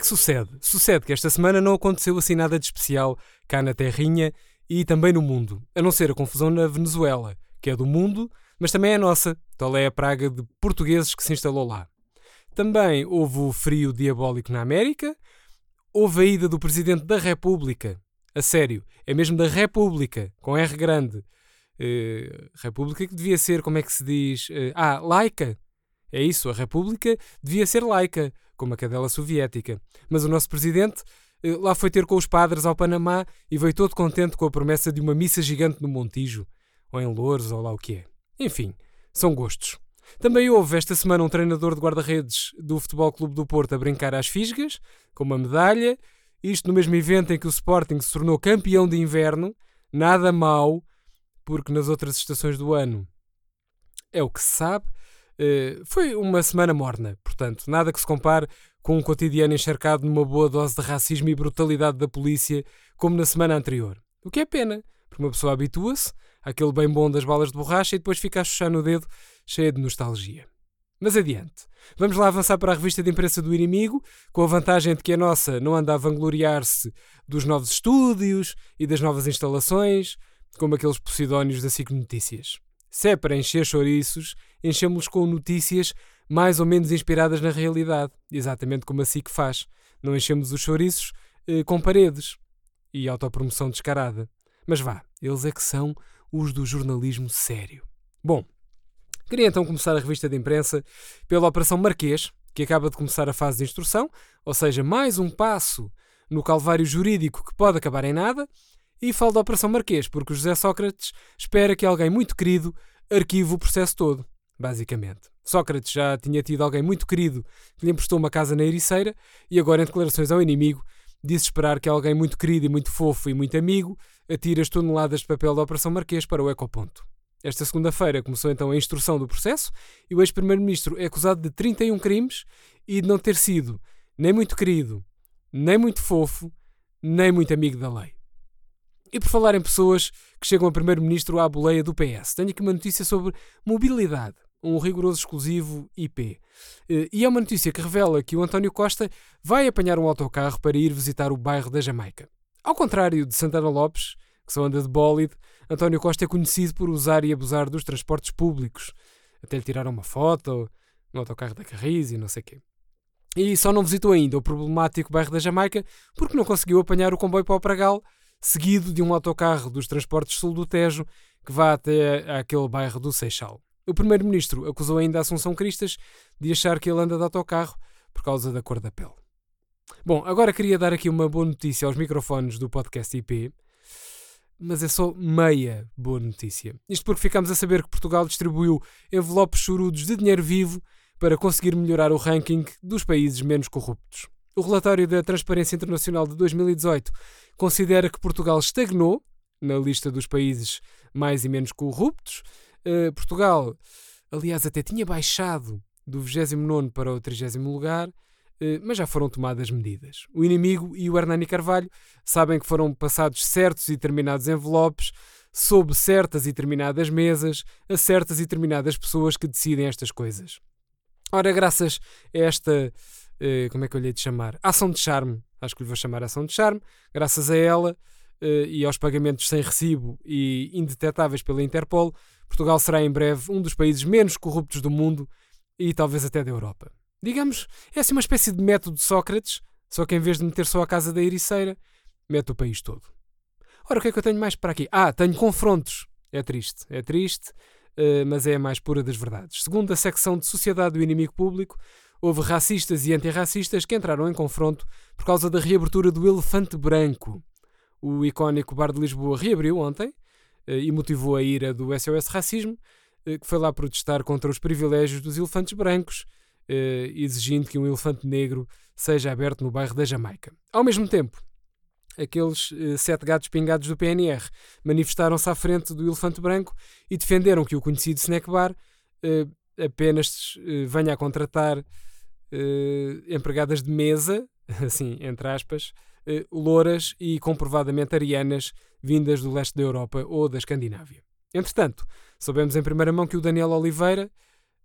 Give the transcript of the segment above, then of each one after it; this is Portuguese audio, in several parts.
que sucede? Sucede que esta semana não aconteceu assim nada de especial cá na Terrinha e também no mundo, a não ser a confusão na Venezuela, que é do mundo, mas também é nossa, tal é a praga de portugueses que se instalou lá. Também houve o frio diabólico na América, houve a ida do Presidente da República, a sério, é mesmo da República, com R grande. Uh, República que devia ser, como é que se diz? Uh, ah, laica. É isso, a República devia ser laica, como a cadela soviética. Mas o nosso presidente uh, lá foi ter com os padres ao Panamá e veio todo contente com a promessa de uma missa gigante no Montijo, ou em Louros, ou lá o que é. Enfim, são gostos. Também houve esta semana um treinador de guarda-redes do Futebol Clube do Porto a brincar às fisgas, com uma medalha, isto no mesmo evento em que o Sporting se tornou campeão de inverno, nada mal, porque nas outras estações do ano é o que se sabe. Uh, foi uma semana morna, portanto, nada que se compare com um cotidiano encharcado numa boa dose de racismo e brutalidade da polícia, como na semana anterior. O que é pena, porque uma pessoa habitua-se àquele bem bom das balas de borracha e depois fica a chuchar no dedo, cheia de nostalgia. Mas adiante. Vamos lá avançar para a revista de imprensa do inimigo, com a vantagem de que a nossa não anda a vangloriar-se dos novos estúdios e das novas instalações, como aqueles posidónios da SIC Notícias. Se é para encher chouriços, enchemos-los com notícias mais ou menos inspiradas na realidade, exatamente como a SIC faz. Não enchemos os chouriços eh, com paredes e autopromoção descarada. Mas vá, eles é que são os do jornalismo sério. Bom, Queria então começar a revista de imprensa pela Operação Marquês, que acaba de começar a fase de instrução, ou seja, mais um passo no calvário jurídico que pode acabar em nada, e falo da Operação Marquês porque o José Sócrates espera que alguém muito querido arquive o processo todo, basicamente. Sócrates já tinha tido alguém muito querido que lhe emprestou uma casa na Ericeira e agora, em declarações ao inimigo, disse esperar que alguém muito querido e muito fofo e muito amigo atire as toneladas de papel da Operação Marquês para o ecoponto. Esta segunda-feira começou então a instrução do processo e o ex-primeiro-ministro é acusado de 31 crimes e de não ter sido nem muito querido, nem muito fofo, nem muito amigo da lei. E por falar em pessoas que chegam a primeiro-ministro à boleia do PS, tenho aqui uma notícia sobre mobilidade, um rigoroso exclusivo IP. Eh, e é uma notícia que revela que o António Costa vai apanhar um autocarro para ir visitar o bairro da Jamaica. Ao contrário de Santana Lopes, que só anda de bólide, António Costa é conhecido por usar e abusar dos transportes públicos. Até lhe tiraram uma foto no autocarro da Carris e não sei o quê. E só não visitou ainda o problemático bairro da Jamaica porque não conseguiu apanhar o comboio para o Pragal, seguido de um autocarro dos transportes sul do Tejo que vá até aquele bairro do Seixal. O primeiro-ministro acusou ainda a Assunção Cristas de achar que ele anda de autocarro por causa da cor da pele. Bom, agora queria dar aqui uma boa notícia aos microfones do podcast IP mas é só meia boa notícia. Isto porque ficamos a saber que Portugal distribuiu envelopes chorudos de dinheiro vivo para conseguir melhorar o ranking dos países menos corruptos. O relatório da Transparência Internacional de 2018 considera que Portugal estagnou na lista dos países mais e menos corruptos. Uh, Portugal, aliás, até tinha baixado do 29 para o 30 lugar eh, mas já foram tomadas medidas. O inimigo e o Hernani Carvalho sabem que foram passados certos e determinados envelopes sob certas e determinadas mesas a certas e determinadas pessoas que decidem estas coisas. Ora, graças a esta, eh, como é que eu lhe hei de chamar? Ação de charme, acho que lhe vou chamar ação de charme, graças a ela eh, e aos pagamentos sem recibo e indetetáveis pela Interpol, Portugal será em breve um dos países menos corruptos do mundo e talvez até da Europa. Digamos, é assim uma espécie de método de Sócrates, só que em vez de meter só a casa da Ericeira, mete o país todo. Ora, o que é que eu tenho mais para aqui? Ah, tenho confrontos. É triste, é triste, uh, mas é a mais pura das verdades. Segundo a secção de Sociedade do Inimigo Público, houve racistas e antirracistas que entraram em confronto por causa da reabertura do Elefante Branco. O icónico Bar de Lisboa reabriu ontem uh, e motivou a ira do SOS Racismo, uh, que foi lá protestar contra os privilégios dos elefantes brancos eh, exigindo que um elefante negro seja aberto no bairro da Jamaica. Ao mesmo tempo, aqueles eh, sete gatos pingados do PNR manifestaram-se à frente do elefante branco e defenderam que o conhecido snack bar eh, apenas venha a contratar empregadas de mesa, assim, entre aspas, louras e comprovadamente arianas vindas do leste da Europa ou da Escandinávia. Entretanto, soubemos em primeira mão que o Daniel Oliveira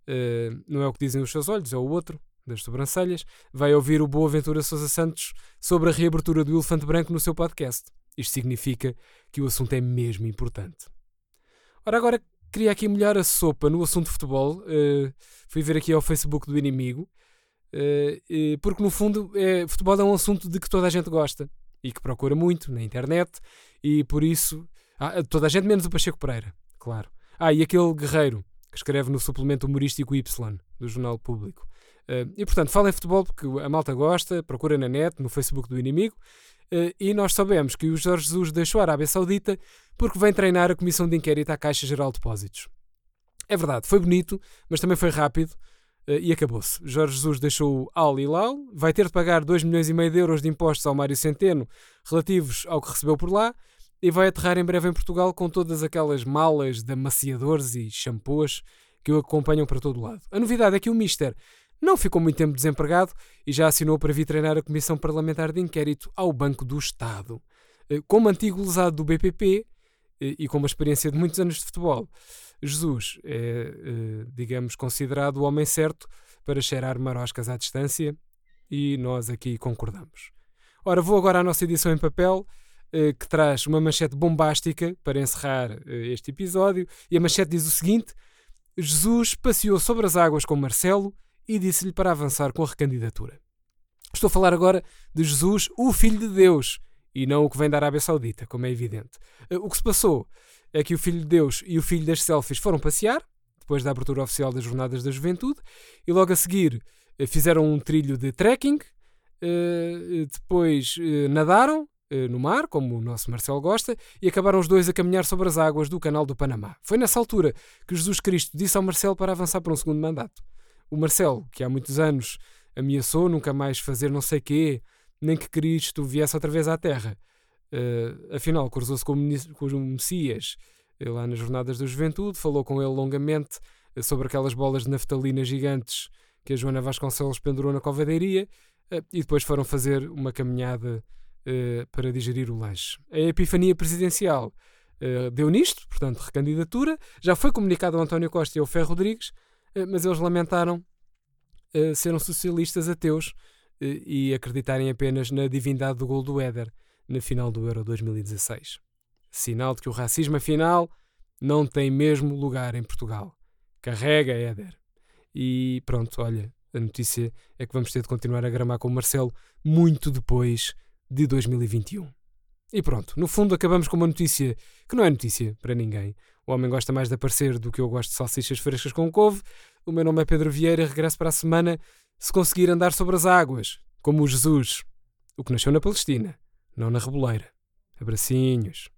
Uh, não é o que dizem os seus olhos, é o outro, das sobrancelhas, vai ouvir o Boaventura Sousa Santos sobre a reabertura do Elefante Branco no seu podcast. Isto significa que o assunto é mesmo importante. Ora, agora queria aqui molhar a sopa no assunto de futebol. Uh, fui ver aqui ao Facebook do inimigo, uh, porque no fundo é, futebol é um assunto de que toda a gente gosta e que procura muito na internet, e por isso. Ah, toda a gente menos o Pacheco Pereira, claro. Ah, e aquele guerreiro que escreve no suplemento humorístico Y do Jornal Público. Uh, e portanto, fala em futebol porque a malta gosta, procura na net, no Facebook do inimigo. Uh, e nós sabemos que o Jorge Jesus deixou a Arábia Saudita porque vem treinar a Comissão de Inquérito à Caixa Geral de Depósitos. É verdade, foi bonito, mas também foi rápido e acabou-se. Jorge Jesus deixou Al Hilal, vai ter de pagar 2 milhões e meio de euros de impostos ao Mário Centeno relativos ao que recebeu por lá e vai aterrar em breve em Portugal com todas aquelas malas de amaciadores e shampoos que o acompanham para todo lado. A novidade é que o Mister não ficou muito tempo desempregado e já assinou para vir treinar a Comissão Parlamentar de Inquérito ao Banco do Estado. Eh, como antigo lesado do BPP eh, e com uma experiência de muitos anos de futebol, Jesus é, eh, digamos, considerado o homem certo para cheirar maroscas à distância e nós aqui concordamos. Ora, vou agora à nossa edição em papel que traz uma manchete bombástica para encerrar este episódio e a manchete diz o seguinte: Jesus passeou sobre as águas com Marcelo e disse-lhe para avançar com a recandidatura. Estou a falar agora de Jesus, o Filho de Deus, e não o que vem da Arábia Saudita, como é evidente. Eh, o que se passou é que o Filho de Deus e o Filho das Selfies foram passear, depois da abertura oficial das Jornadas da Juventude, e logo a seguir eh, fizeram um trilho de trekking, eh, depois nadaram no mar, como o nosso Marcelo gosta, e acabaram os dois a caminhar sobre as águas do Canal do Panamá. Foi nessa altura que Jesus Cristo disse ao Marcelo para avançar para um segundo mandato o Marcelo, que há muitos anos ameaçou nunca mais fazer não sei quê, nem que Cristo viesse outra vez à Terra. Uh, afinal, cruzou-se com, com, o Messias uh, lá nas Jornadas da Juventude, falou com ele longamente uh, sobre aquelas bolas de naftalina gigantes que a Joana Vasconcelos pendurou na covadeiria e depois foram fazer uma caminhada para digerir o lanche. A epifania presidencial deu nisto, portanto, recandidatura. Já foi comunicado ao António Costa e ao Ferro Rodrigues, eh, mas eles lamentaram serem socialistas ateus e acreditarem apenas na divindade do gol do Éder na final do Euro 2016. Sinal de que o racismo, afinal, não tem mesmo lugar em Portugal. Carrega, Éder. E pronto, olha, a notícia é que vamos ter de continuar a gramar com o Marcelo muito depois de 2021. E pronto, no fundo acabamos com uma notícia que não é notícia para ninguém. O homem gosta mais de aparecer do que eu gosto de salsichas frescas com couve. O meu nome é Pedro Vieira regresso para a semana se conseguir andar sobre as águas, como o Jesus, o que nasceu na Palestina, não na Reboleira. Abracinhos.